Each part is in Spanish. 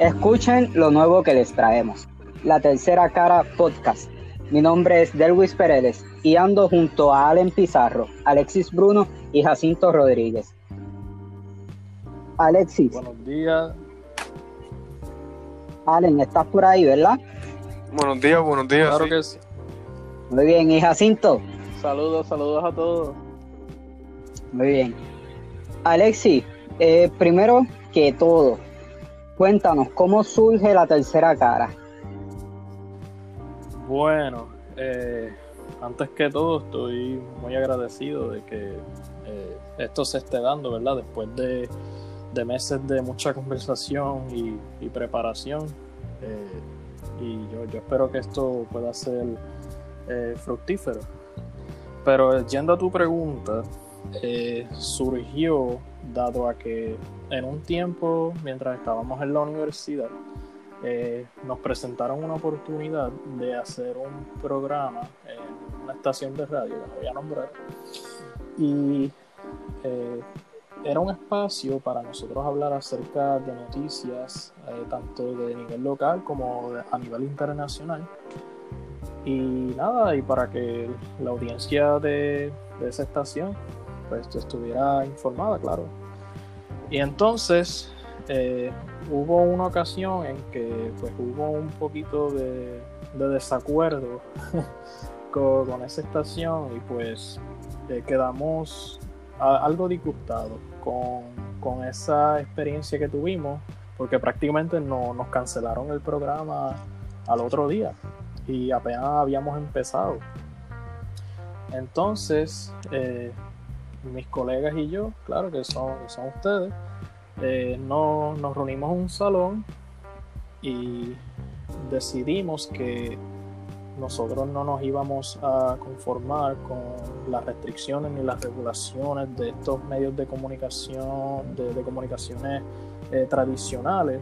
Escuchen lo nuevo que les traemos. La Tercera Cara Podcast. Mi nombre es Delwis Peredes y ando junto a Allen Pizarro, Alexis Bruno y Jacinto Rodríguez. Alexis. Buenos días. Allen, estás por ahí, ¿verdad? Buenos días, buenos días. Claro sí. que sí. Muy bien, ¿y Jacinto? Saludos, saludos a todos. Muy bien. Alexis, eh, primero que todo, cuéntanos, ¿cómo surge la tercera cara? Bueno, eh, antes que todo estoy muy agradecido de que eh, esto se esté dando, ¿verdad? Después de, meses de mucha conversación y, preparación. eh, y yo, yo espero que esto pueda ser eh, fructífero. Pero yendo a tu pregunta, eh, surgió dado a que en un tiempo, mientras estábamos en la universidad, eh, nos presentaron una oportunidad de hacer un programa en una estación de radio, que voy a nombrar, y eh, era un espacio para nosotros hablar acerca de noticias, tanto de nivel local como a nivel internacional. Y nada, y para que la audiencia de esa estación pues estuviera informada, claro. Y entonces eh, hubo una ocasión en que pues hubo un poquito de, de desacuerdo con, esa estación y pues eh, quedamos algo disgustados con, con esa experiencia que tuvimos porque prácticamente no, nos cancelaron el programa al otro día y apenas habíamos empezado. Entonces, eh, mis colegas y yo, claro que son, que son ustedes, eh, no- nos reunimos en un salón y decidimos que nosotros no nos íbamos a conformar con las restricciones ni las regulaciones de estos medios de comunicación, de, comunicaciones eh, tradicionales,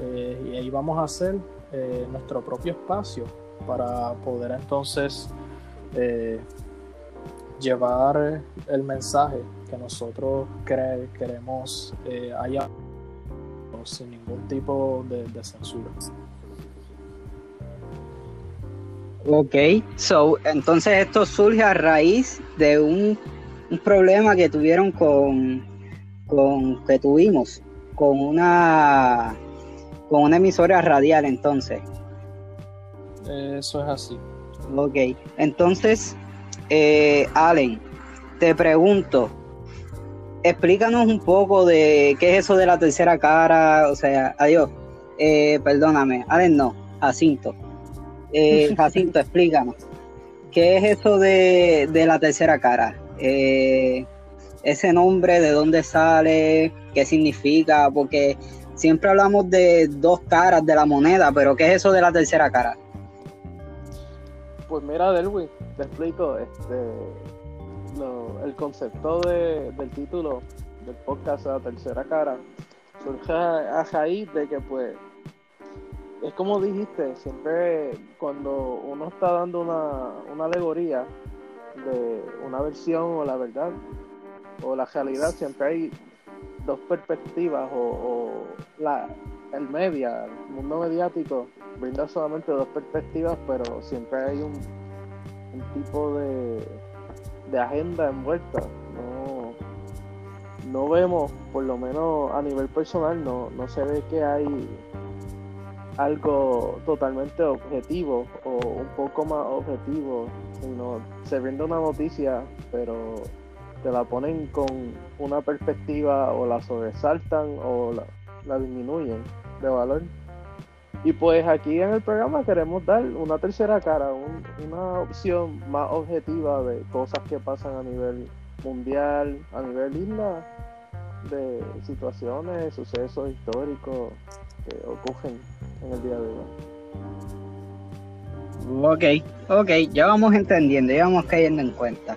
eh, y íbamos a hacer eh, nuestro propio espacio para poder entonces llevar el mensaje que nosotros cre- queremos eh, allá sin ningún tipo de, de censura. Ok, so, entonces esto surge a raíz de un, un problema que tuvieron con, con, que tuvimos con una, con una emisora radial entonces. Eso es así. Ok, entonces, eh, Allen, te pregunto, explícanos un poco de qué es eso de la tercera cara, o sea, adiós, eh, perdóname, Allen no, Jacinto. Eh, Jacinto, explícanos, ¿qué es eso de, de la tercera cara? Eh, ese nombre, ¿de dónde sale? ¿Qué significa? Porque siempre hablamos de dos caras de la moneda, pero ¿qué es eso de la tercera cara? Pues mira, Delwin, explico. Este, lo- el concepto de- del título del podcast La Tercera Cara surge a, a raíz de que, pues, es como dijiste, siempre cuando uno está dando una, una alegoría de una versión o la verdad o la realidad, siempre hay dos perspectivas o, o la, el media, el mundo mediático brinda solamente dos perspectivas, pero siempre hay un, un tipo de, de agenda envuelta. No, no vemos, por lo menos a nivel personal, no, no se ve que hay algo totalmente objetivo o un poco más objetivo, sino se brinda una noticia, pero te la ponen con una perspectiva o la sobresaltan o la, la disminuyen de valor. Y pues aquí en el programa queremos dar una tercera cara, un- una opción más objetiva de cosas que pasan a nivel mundial, a nivel isla, de situaciones, sucesos históricos que ocurren en el día de hoy. Ok, ok, ya vamos entendiendo, ya vamos cayendo en cuenta.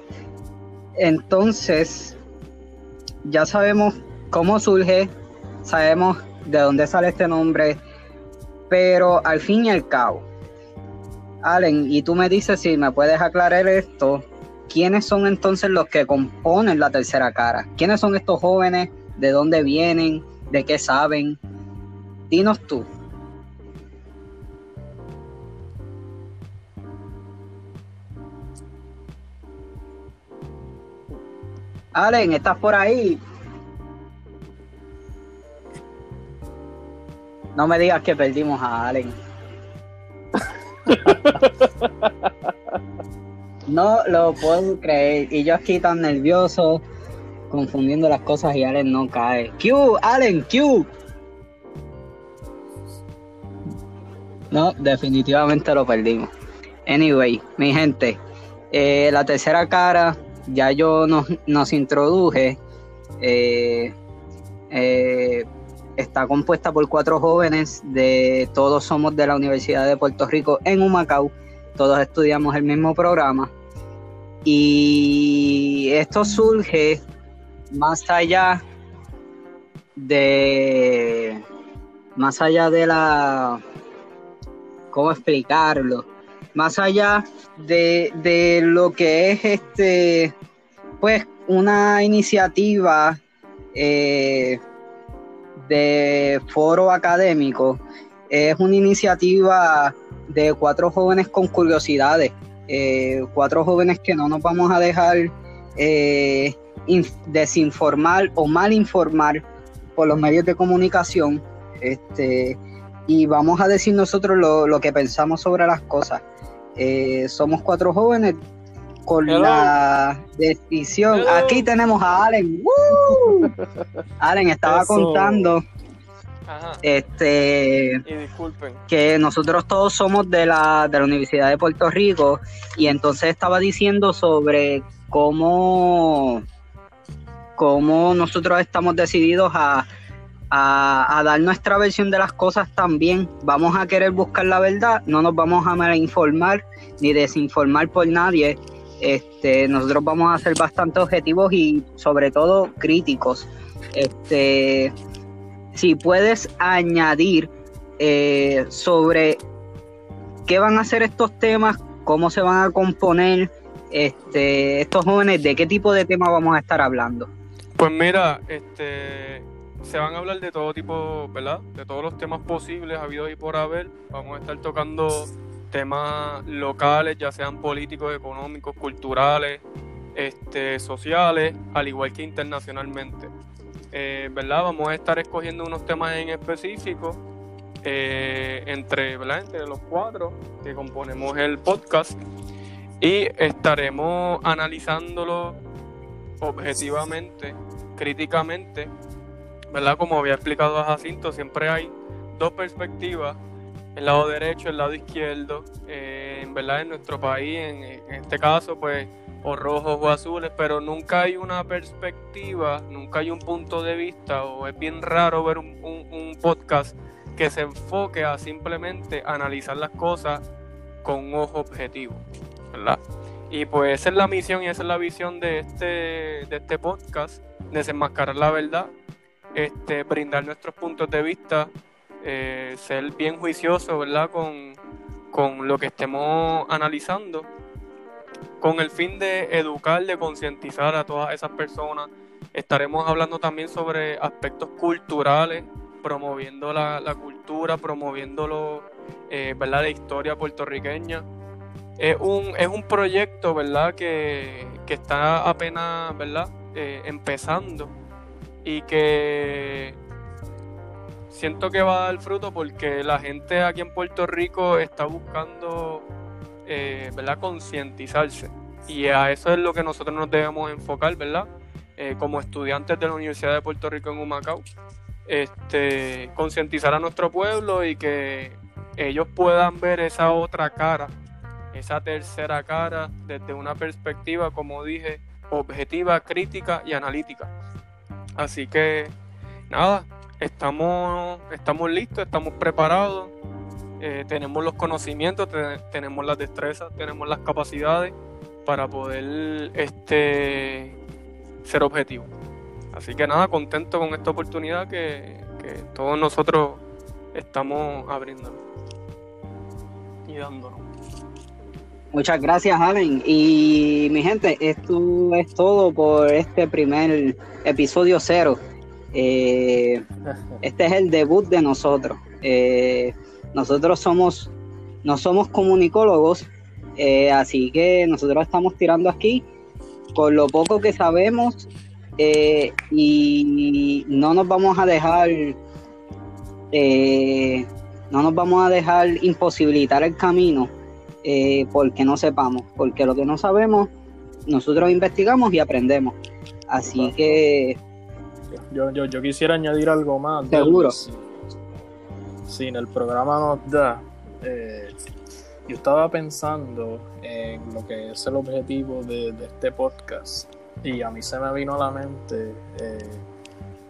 Entonces, ya sabemos cómo surge, sabemos de dónde sale este nombre, pero al fin y al cabo, Allen, y tú me dices si me puedes aclarar esto, ¿quiénes son entonces los que componen la tercera cara? ¿Quiénes son estos jóvenes? ¿De dónde vienen? ¿De qué saben? dinos tú. Allen, ¿estás por ahí? No me digas que perdimos a Allen. no lo puedo creer. Y yo aquí tan nervioso, confundiendo las cosas y Allen no cae. Q, Allen, Q. No, definitivamente lo perdimos. Anyway, mi gente, eh, la tercera cara ya yo nos, nos introduje. Eh, eh, está compuesta por cuatro jóvenes de todos somos de la Universidad de Puerto Rico en Humacao. Todos estudiamos el mismo programa. Y esto surge más allá de más allá de la cómo explicarlo más allá de, lo que es este, pues una iniciativa eh, de foro académico, es una iniciativa de cuatro jóvenes con curiosidades, eh, cuatro jóvenes que no nos vamos a dejar eh, desinformar o mal informar por los medios de comunicación. Este, y vamos a decir nosotros lo, lo que pensamos sobre las cosas. Eh, somos cuatro jóvenes con la decisión. Aquí tenemos a Allen. Allen estaba contando este que nosotros todos somos de la, de la Universidad de Puerto Rico y entonces estaba diciendo sobre cómo, cómo nosotros estamos decididos a a, dar nuestra versión de las cosas también. Vamos a querer buscar la verdad, no nos vamos a informar ni desinformar por nadie. Este, nosotros vamos a ser bastante objetivos y sobre todo críticos. Este, si puedes añadir eh, sobre qué van a ser estos temas, cómo se van a componer este, estos jóvenes, de qué tipo de tema vamos a estar hablando. Pues mira, este, se van a hablar de todo tipo, ¿verdad? De todos los temas posibles, habidos y por haber. Vamos a estar tocando temas locales, ya sean políticos, económicos, culturales, este, sociales, al igual que internacionalmente. Eh, ¿Verdad? Vamos a estar escogiendo unos temas en específico eh, entre, ¿verdad? entre los cuatro que componemos el podcast y estaremos analizándolo objetivamente, críticamente ¿verdad? Como había explicado a Jacinto, siempre hay dos perspectivas, el lado derecho, el lado izquierdo, eh, en verdad en nuestro país, en, este caso, pues, o rojos o azules, pero nunca hay una perspectiva, nunca hay un punto de vista, o es bien raro ver un, podcast que se enfoque a simplemente analizar las cosas con un ojo objetivo, ¿verdad? Y pues esa es la misión y esa es la visión de este, de este podcast, desenmascarar la verdad este, brindar nuestros puntos de vista, eh, ser bien juicioso, ¿verdad? Con, lo que estemos analizando, con el fin de educar, de concientizar a todas esas personas. Estaremos hablando también sobre aspectos culturales, promoviendo la, cultura, promoviendo lo, eh, ¿verdad? la historia puertorriqueña. Es un, es un proyecto, ¿verdad? Que, que está apenas, ¿verdad? Eh, empezando y que siento que va a dar fruto porque la gente aquí en Puerto Rico está buscando, eh, ¿verdad?, concientizarse. Y a eso es lo que nosotros nos debemos enfocar, ¿verdad? Eh, como estudiantes de la Universidad de Puerto Rico en Humacao, este, concientizar a nuestro pueblo y que ellos puedan ver esa otra cara, esa tercera cara desde una perspectiva, como dije, objetiva, crítica y analítica. Así que nada, estamos, estamos listos, estamos preparados, eh, tenemos los conocimientos, tenemos las destrezas, tenemos las capacidades para poder este, ser objetivos. Así que nada, contento con esta oportunidad que, que todos nosotros estamos abriendo y dándonos. Muchas gracias, Allen. Y mi gente, esto es todo por este primer episodio cero Eh, este es el debut de nosotros. Eh, nosotros somos, no somos comunicólogos, eh, así que nosotros estamos tirando aquí con lo poco que sabemos y no nos vamos a dejar, no nos vamos a dejar imposibilitar el camino porque no sepamos, porque lo que no sabemos nosotros investigamos y aprendemos. Así que yo, yo, yo quisiera añadir algo más. Seguro. Si, en el programa nos da, eh, yo estaba pensando en lo que es el objetivo de, este podcast y a mí se me vino a la mente eh,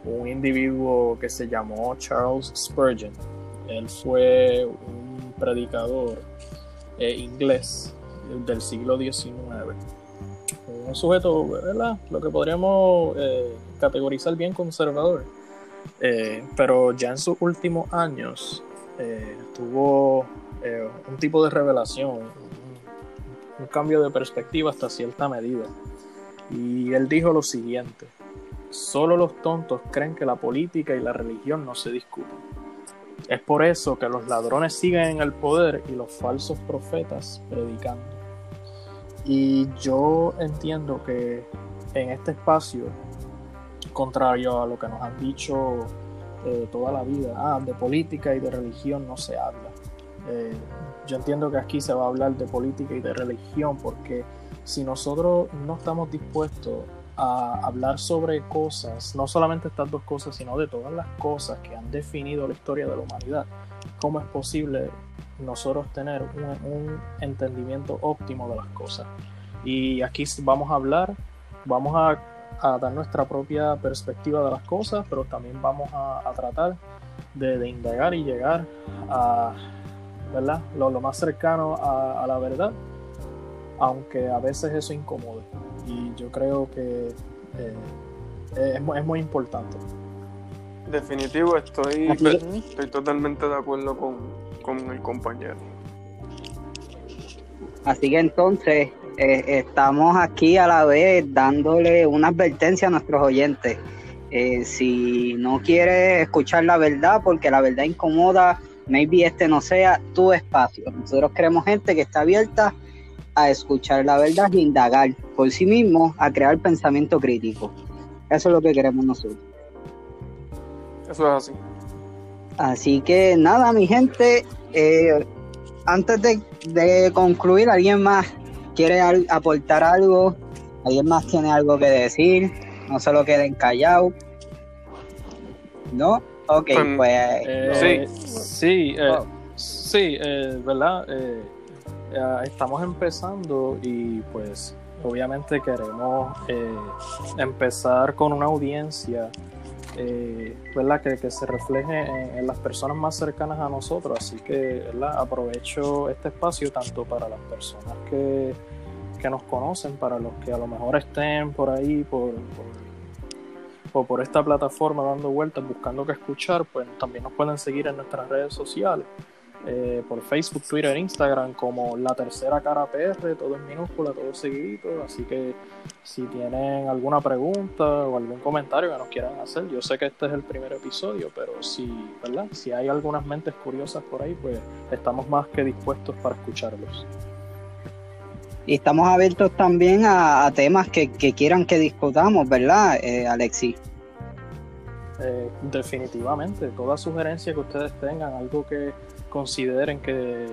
un individuo que se llamó Charles Spurgeon. Él fue un predicador eh, inglés del siglo XIX. Un sujeto, ¿verdad? Lo que podríamos categorizar bien conservador. Eh, pero ya en sus últimos años eh, tuvo eh, un tipo de revelación, un, cambio de perspectiva hasta cierta medida. Y él dijo lo siguiente, solo los tontos creen que la política y la religión no se discuten. Es por eso que los ladrones siguen en el poder y los falsos profetas predicando. Y yo entiendo que en este espacio contrario a lo que nos han dicho eh, toda la vida, ah, de política y de religión no se habla. Eh, yo entiendo que aquí se va a hablar de política y de religión porque si nosotros no estamos dispuestos a hablar sobre cosas, no solamente estas dos cosas, sino de todas las cosas que han definido la historia de la humanidad, ¿cómo es posible nosotros tener un entendimiento óptimo de las cosas? Y aquí vamos a hablar, vamos a a dar nuestra propia perspectiva de las cosas, pero también vamos a, tratar de, indagar y llegar a ¿verdad? Lo, más cercano a, la verdad, aunque a veces eso incomode. Y yo creo que eh, es, es, muy importante. Definitivo, estoy, estoy totalmente de acuerdo con, con el compañero. Así que entonces, eh, estamos aquí a la vez dándole una advertencia a nuestros oyentes. Eh, si no quieres escuchar la verdad porque la verdad incomoda, maybe este no sea tu espacio. Nosotros queremos gente que está abierta a escuchar la verdad y indagar por sí mismo, a crear pensamiento crítico. Eso es lo que queremos nosotros. Eso es así. Así que nada, mi gente, eh, antes de, de concluir, ¿alguien más quiere aportar algo, alguien más tiene algo que decir, no se lo queden callados. ¿No? Ok, pues. pues eh, sí, sí, eh, oh. sí, eh, ¿verdad? estamos empezando y pues obviamente queremos empezar con una audiencia eh, ¿verdad? Que, se refleje en, las personas más cercanas a nosotros. Así que ¿verdad? aprovecho este espacio tanto para las personas que, que, nos conocen, para los que a lo mejor estén por ahí, por, por, por esta plataforma dando vueltas, buscando que escuchar, pues también nos pueden seguir en nuestras redes sociales. Eh, por Facebook, Twitter, Instagram como La Tercera Cara PR, todo en minúscula, todo seguidito. Así que si tienen alguna pregunta o algún comentario que nos quieran hacer, yo sé que este es el primer episodio, pero si, ¿verdad? si hay algunas mentes curiosas por ahí, pues estamos más que dispuestos para escucharlos. Y estamos abiertos también a, temas que, quieran que discutamos, ¿verdad, eh, Alexi? Eh, definitivamente, toda sugerencia que ustedes tengan, algo que consideren que,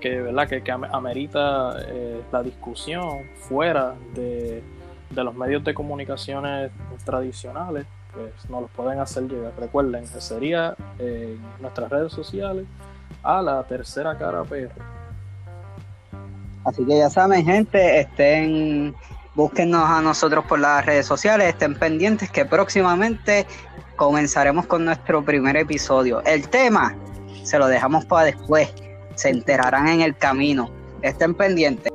que, ¿verdad? que, que amerita eh, la discusión fuera de, los medios de comunicaciones tradicionales, pues nos los pueden hacer llegar. Recuerden que sería en nuestras redes sociales a la tercera cara PR. Así que ya saben, gente, estén, búsquenos a nosotros por las redes sociales, estén pendientes que próximamente comenzaremos con nuestro primer episodio. El tema se lo dejamos para después. Se enterarán en el camino. Estén pendientes.